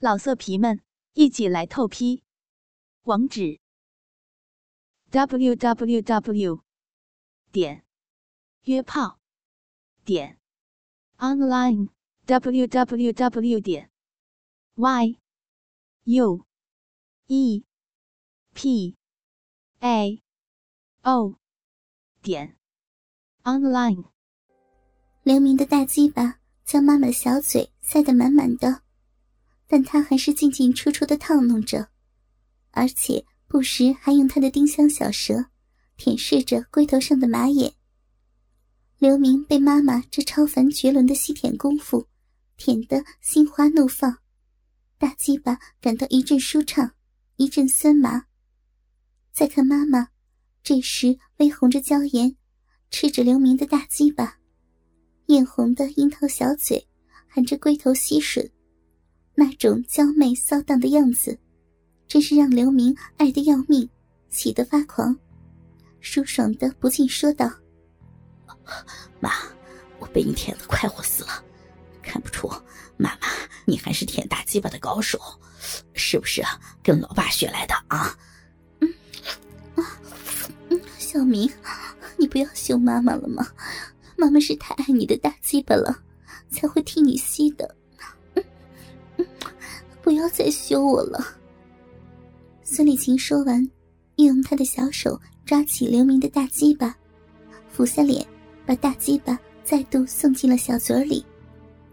老色皮们，一起来透批！网址：w w w 点约炮点 online w w w 点 y u e p a o 点 online。刘明的大鸡巴将妈妈的小嘴塞得满满的。但他还是进进出出的套弄着，而且不时还用他的丁香小舌舔舐着龟头上的马眼。刘明被妈妈这超凡绝伦的吸舔功夫舔得心花怒放，大鸡巴感到一阵舒畅，一阵酸麻。再看妈妈，这时微红着娇颜，吃着刘明的大鸡巴，艳红的樱桃小嘴含着龟头吸吮。那种娇媚骚荡的样子，真是让刘明爱得要命，喜得发狂，舒爽的不禁说道：“妈，我被你舔得快活死了，看不出妈妈你还是舔大鸡巴的高手，是不是跟老爸学来的啊？”“嗯，啊，嗯，小明，你不要凶妈妈了吗？妈妈是太爱你的大鸡巴了，才会替你吸的。”不要再羞我了。孙丽琴说完，又用她的小手抓起刘明的大鸡巴，俯下脸，把大鸡巴再度送进了小嘴里，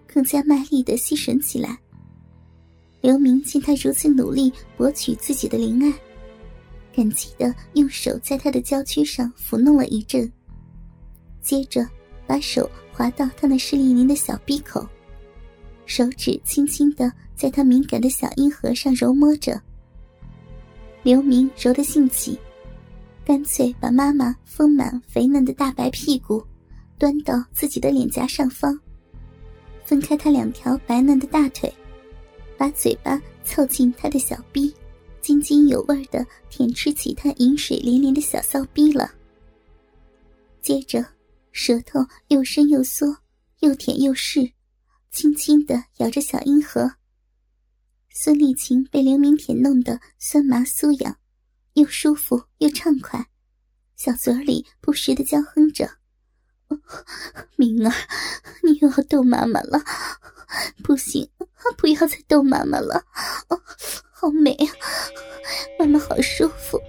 更加卖力的吸吮起来。刘明见他如此努力博取自己的灵爱，感激的用手在他的娇躯上抚弄了一阵，接着把手滑到他那湿淋淋的小鼻口。手指轻轻的在他敏感的小阴核上揉摸着。刘明揉得兴起，干脆把妈妈丰满肥嫩的大白屁股端到自己的脸颊上方，分开她两条白嫩的大腿，把嘴巴凑近她的小逼，津津有味的舔吃起她饮水连连的小骚逼了。接着，舌头又伸又缩，又舔又试。轻轻的咬着小阴核，孙丽琴被刘明舔弄得酸麻酥痒，又舒服又畅快，小嘴里不时的娇哼着：“明儿，你又要逗妈妈了，不行，不要再逗妈妈了，好美啊，妈妈好舒服，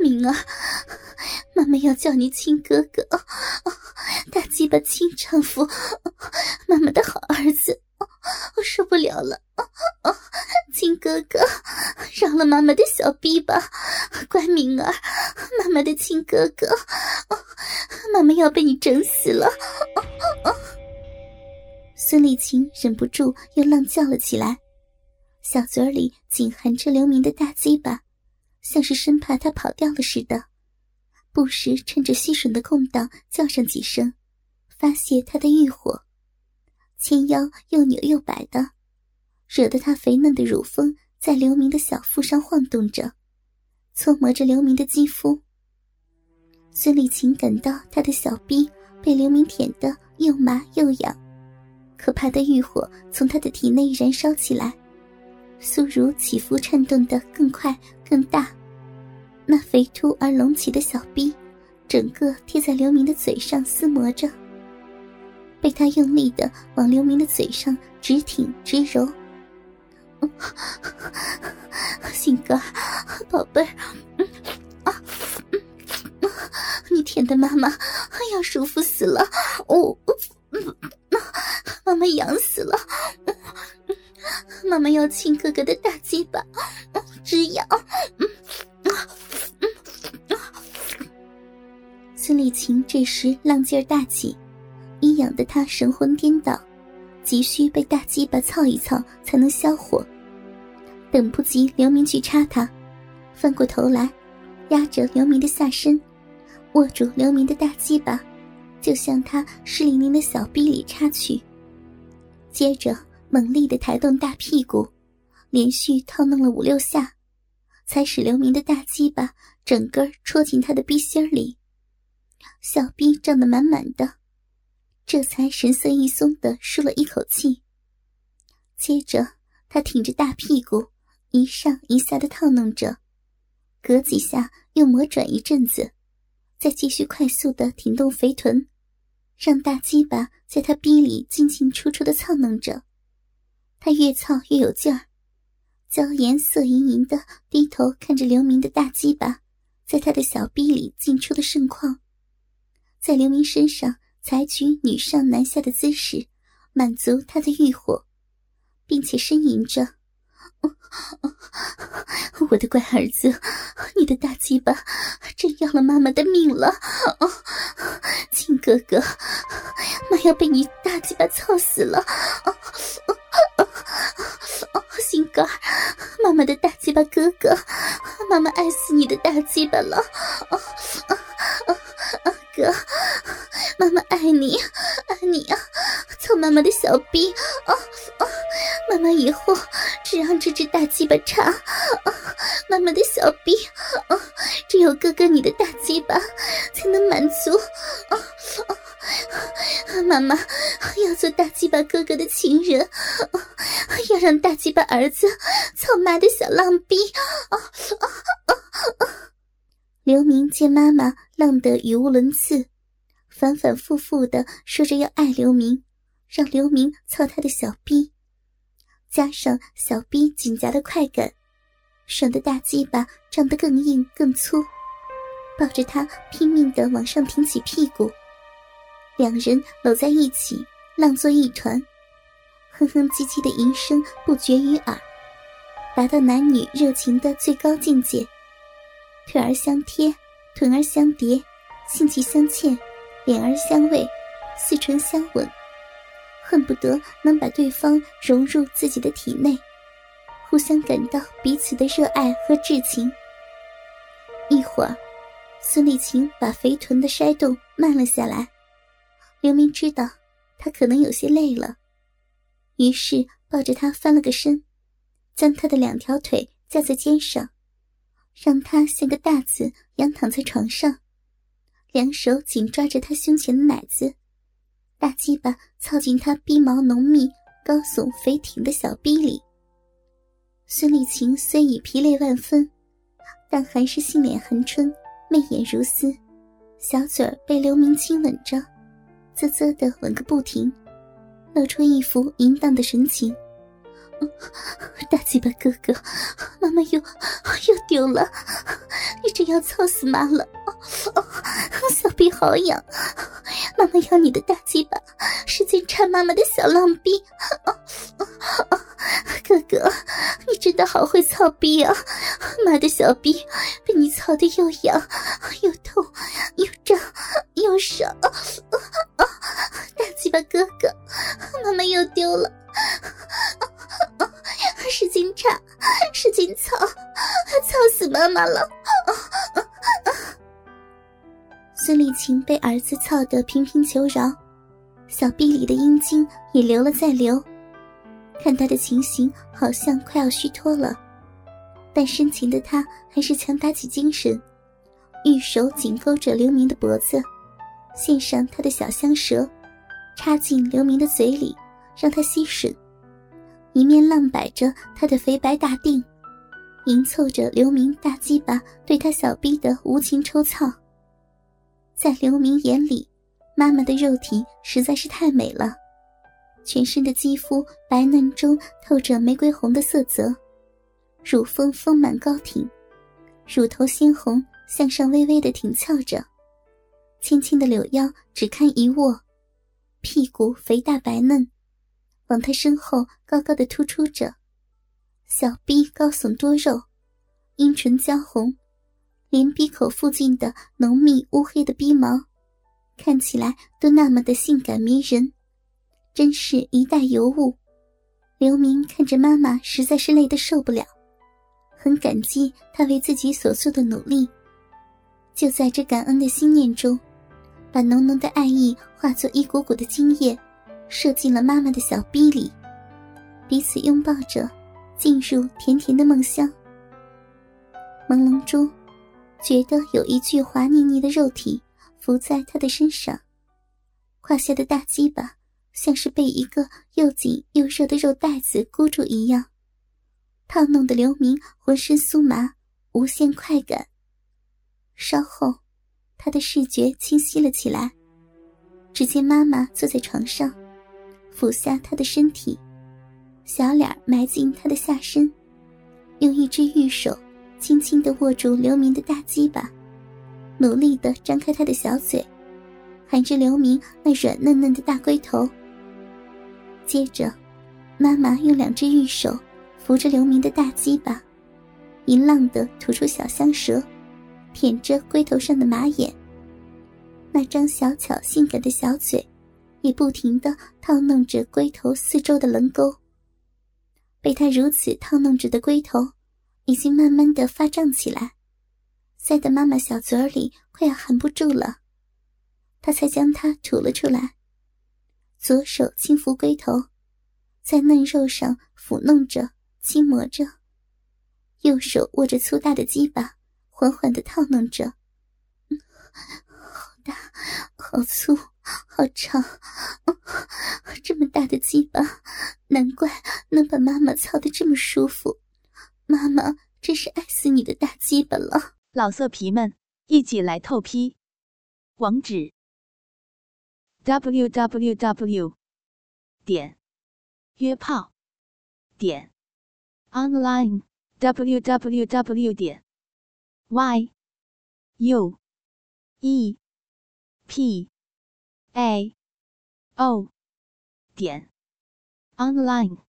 明儿，妈妈要叫你亲哥哥。”大鸡巴亲丈夫，妈妈的好儿子，我受不了了！哥哥，饶了妈妈的小臂吧，乖敏儿，妈妈的亲哥哥，妈妈要被你整死了！孙丽琴忍不住又浪叫了起来，小嘴里紧含着刘明的大鸡巴，像是生怕他跑掉了似的。不时趁着吸吮的空档叫上几声，发泄他的欲火，纤腰又扭又摆的，惹得他肥嫩的乳峰在刘明的小腹上晃动着，搓磨着刘明的肌肤。孙丽琴感到他的小臂被刘明舔得又麻又痒，可怕的欲火从他的体内燃烧起来，酥乳起伏颤动得更快更大。那肥凸而隆起的小臂，整个贴在刘明的嘴上撕磨着，被他用力的往刘明的嘴上直挺直揉。心哥，宝贝儿，啊，你舔的妈妈要舒服死了，哦，妈妈痒死了，妈妈要亲哥哥的大鸡巴，直痒。孙丽琴这时浪劲儿大起，一痒得她神魂颠倒，急需被大鸡巴操一操才能消火。等不及刘明去插他，翻过头来，压着刘明的下身，握住刘明的大鸡巴，就向他湿淋淋的小臂里插去。接着猛力的抬动大屁股，连续套弄了五六下，才使刘明的大鸡巴整根戳进他的逼心里。小臂胀得满满的，这才神色一松的舒了一口气。接着，他挺着大屁股，一上一下的套弄着，隔几下又魔转一阵子，再继续快速的挺动肥臀，让大鸡巴在他逼里进进出出的操弄着。他越操越有劲儿，娇颜色盈盈的低头看着刘明的大鸡巴在他的小逼里进出的盛况，在刘明身上采取女上男下的姿势，满足他的欲火。并且呻吟着：“我的乖儿子，你的大鸡巴真要了妈妈的命了！亲哥哥，妈要被你大鸡巴操死了！心肝，妈妈的大鸡巴哥哥，妈妈爱死你的大鸡巴了！妈妈爱你，爱你啊！操妈妈的小逼！啊啊！”妈妈以后只让这只大鸡巴插啊，妈妈的小臂，只有哥哥你的大鸡巴才能满足。妈妈要做大鸡巴哥哥的情人，要让大鸡巴儿子操妈的小浪逼。刘明见妈妈浪得语无伦次，反反复复的说着要爱刘明，让刘明操他的小逼。加上小逼紧夹的快感，爽的大鸡巴胀得更硬更粗，抱着他拼命的往上挺起屁股，两人搂在一起，浪作一团，哼哼唧唧的吟声不绝于耳，达到男女热情的最高境界。腿儿相贴，臀儿相叠，性器相嵌，脸儿相偎，四唇相吻。恨不得能把对方融入自己的体内，互相感到彼此的热爱和至情。一会儿，孙丽琴把肥臀的筛动慢了下来。刘明知道她可能有些累了，于是抱着她翻了个身，将她的两条腿架在肩上，让她像个大字仰躺在床上，两手紧抓着他胸前的奶子。大鸡巴操进他逼毛浓密、高耸肥挺的小逼里。孙丽琴虽已疲累万分，但还是杏脸含春、媚眼如丝，小嘴儿被刘明亲吻着，啧啧的吻个不停，露出一副淫荡的神情。大鸡巴哥哥，妈妈又又丢了，你真要操死妈了！小臂好痒，妈妈要你的大鸡巴，使劲插妈妈的小浪逼。哥哥，你真的好会操逼啊！妈的小逼被你操的又痒又痛又胀又爽。大鸡巴哥哥，妈妈又丢了。使劲插，使劲操，操死妈妈了！孙丽琴被儿子操得频频求饶，小臂里的阴茎也流了再流。看他的情形，好像快要虚脱了，但深情的他还是强打起精神，玉手紧勾着刘明的脖子，献上他的小香舌，插进刘明的嘴里，让他吸吮。一面浪摆着他的肥白大腚，迎凑着刘明大鸡巴对他小逼的无情抽操。在刘明眼里，妈妈的肉体实在是太美了，全身的肌肤白嫩中透着玫瑰红的色泽，乳峰丰满高挺，乳头鲜红，向上微微的挺翘着，轻轻的柳腰只堪一握，屁股肥大白嫩。往他身后高高的突出着，小臂高耸多肉，阴唇娇红，连鼻口附近的浓密乌黑的鼻毛，看起来都那么的性感迷人，真是一代尤物。刘明看着妈妈实在是累得受不了，很感激他为自己所做的努力。就在这感恩的心念中，把浓浓的爱意化作一股股的精液。射进了妈妈的小逼里，彼此拥抱着，进入甜甜的梦乡。朦胧中，觉得有一具滑腻腻的肉体伏在他的身上，胯下的大鸡巴像是被一个又紧又热的肉袋子箍住一样，烫弄的刘明浑身酥麻，无限快感。稍后，他的视觉清晰了起来，只见妈妈坐在床上，俯下他的身体，小脸埋进他的下身，用一只玉手轻轻的握住刘明的大鸡巴，努力的张开他的小嘴，含着刘明那软嫩嫩的大龟头。接着，妈妈用两只玉手扶着刘明的大鸡巴，淫浪的吐出小香舌。舔着龟头上的马眼，那张小巧性感的小嘴，也不停的套弄着龟头四周的棱沟。被他如此套弄着的龟头，已经慢慢的发胀起来，塞得妈妈小嘴里快要含不住了。他才将它吐了出来，左手轻抚龟头，在嫩肉上抚弄着、轻磨着，右手握着粗大的鸡巴。缓缓的套弄着，好大，好粗，好长，这么大的鸡巴，难怪能把妈妈操的这么舒服。妈妈真是爱死你的大鸡巴了！老色皮们，一起来透批，网址：w w w 点约炮点 online w w w 点。y u e p a o 点 online。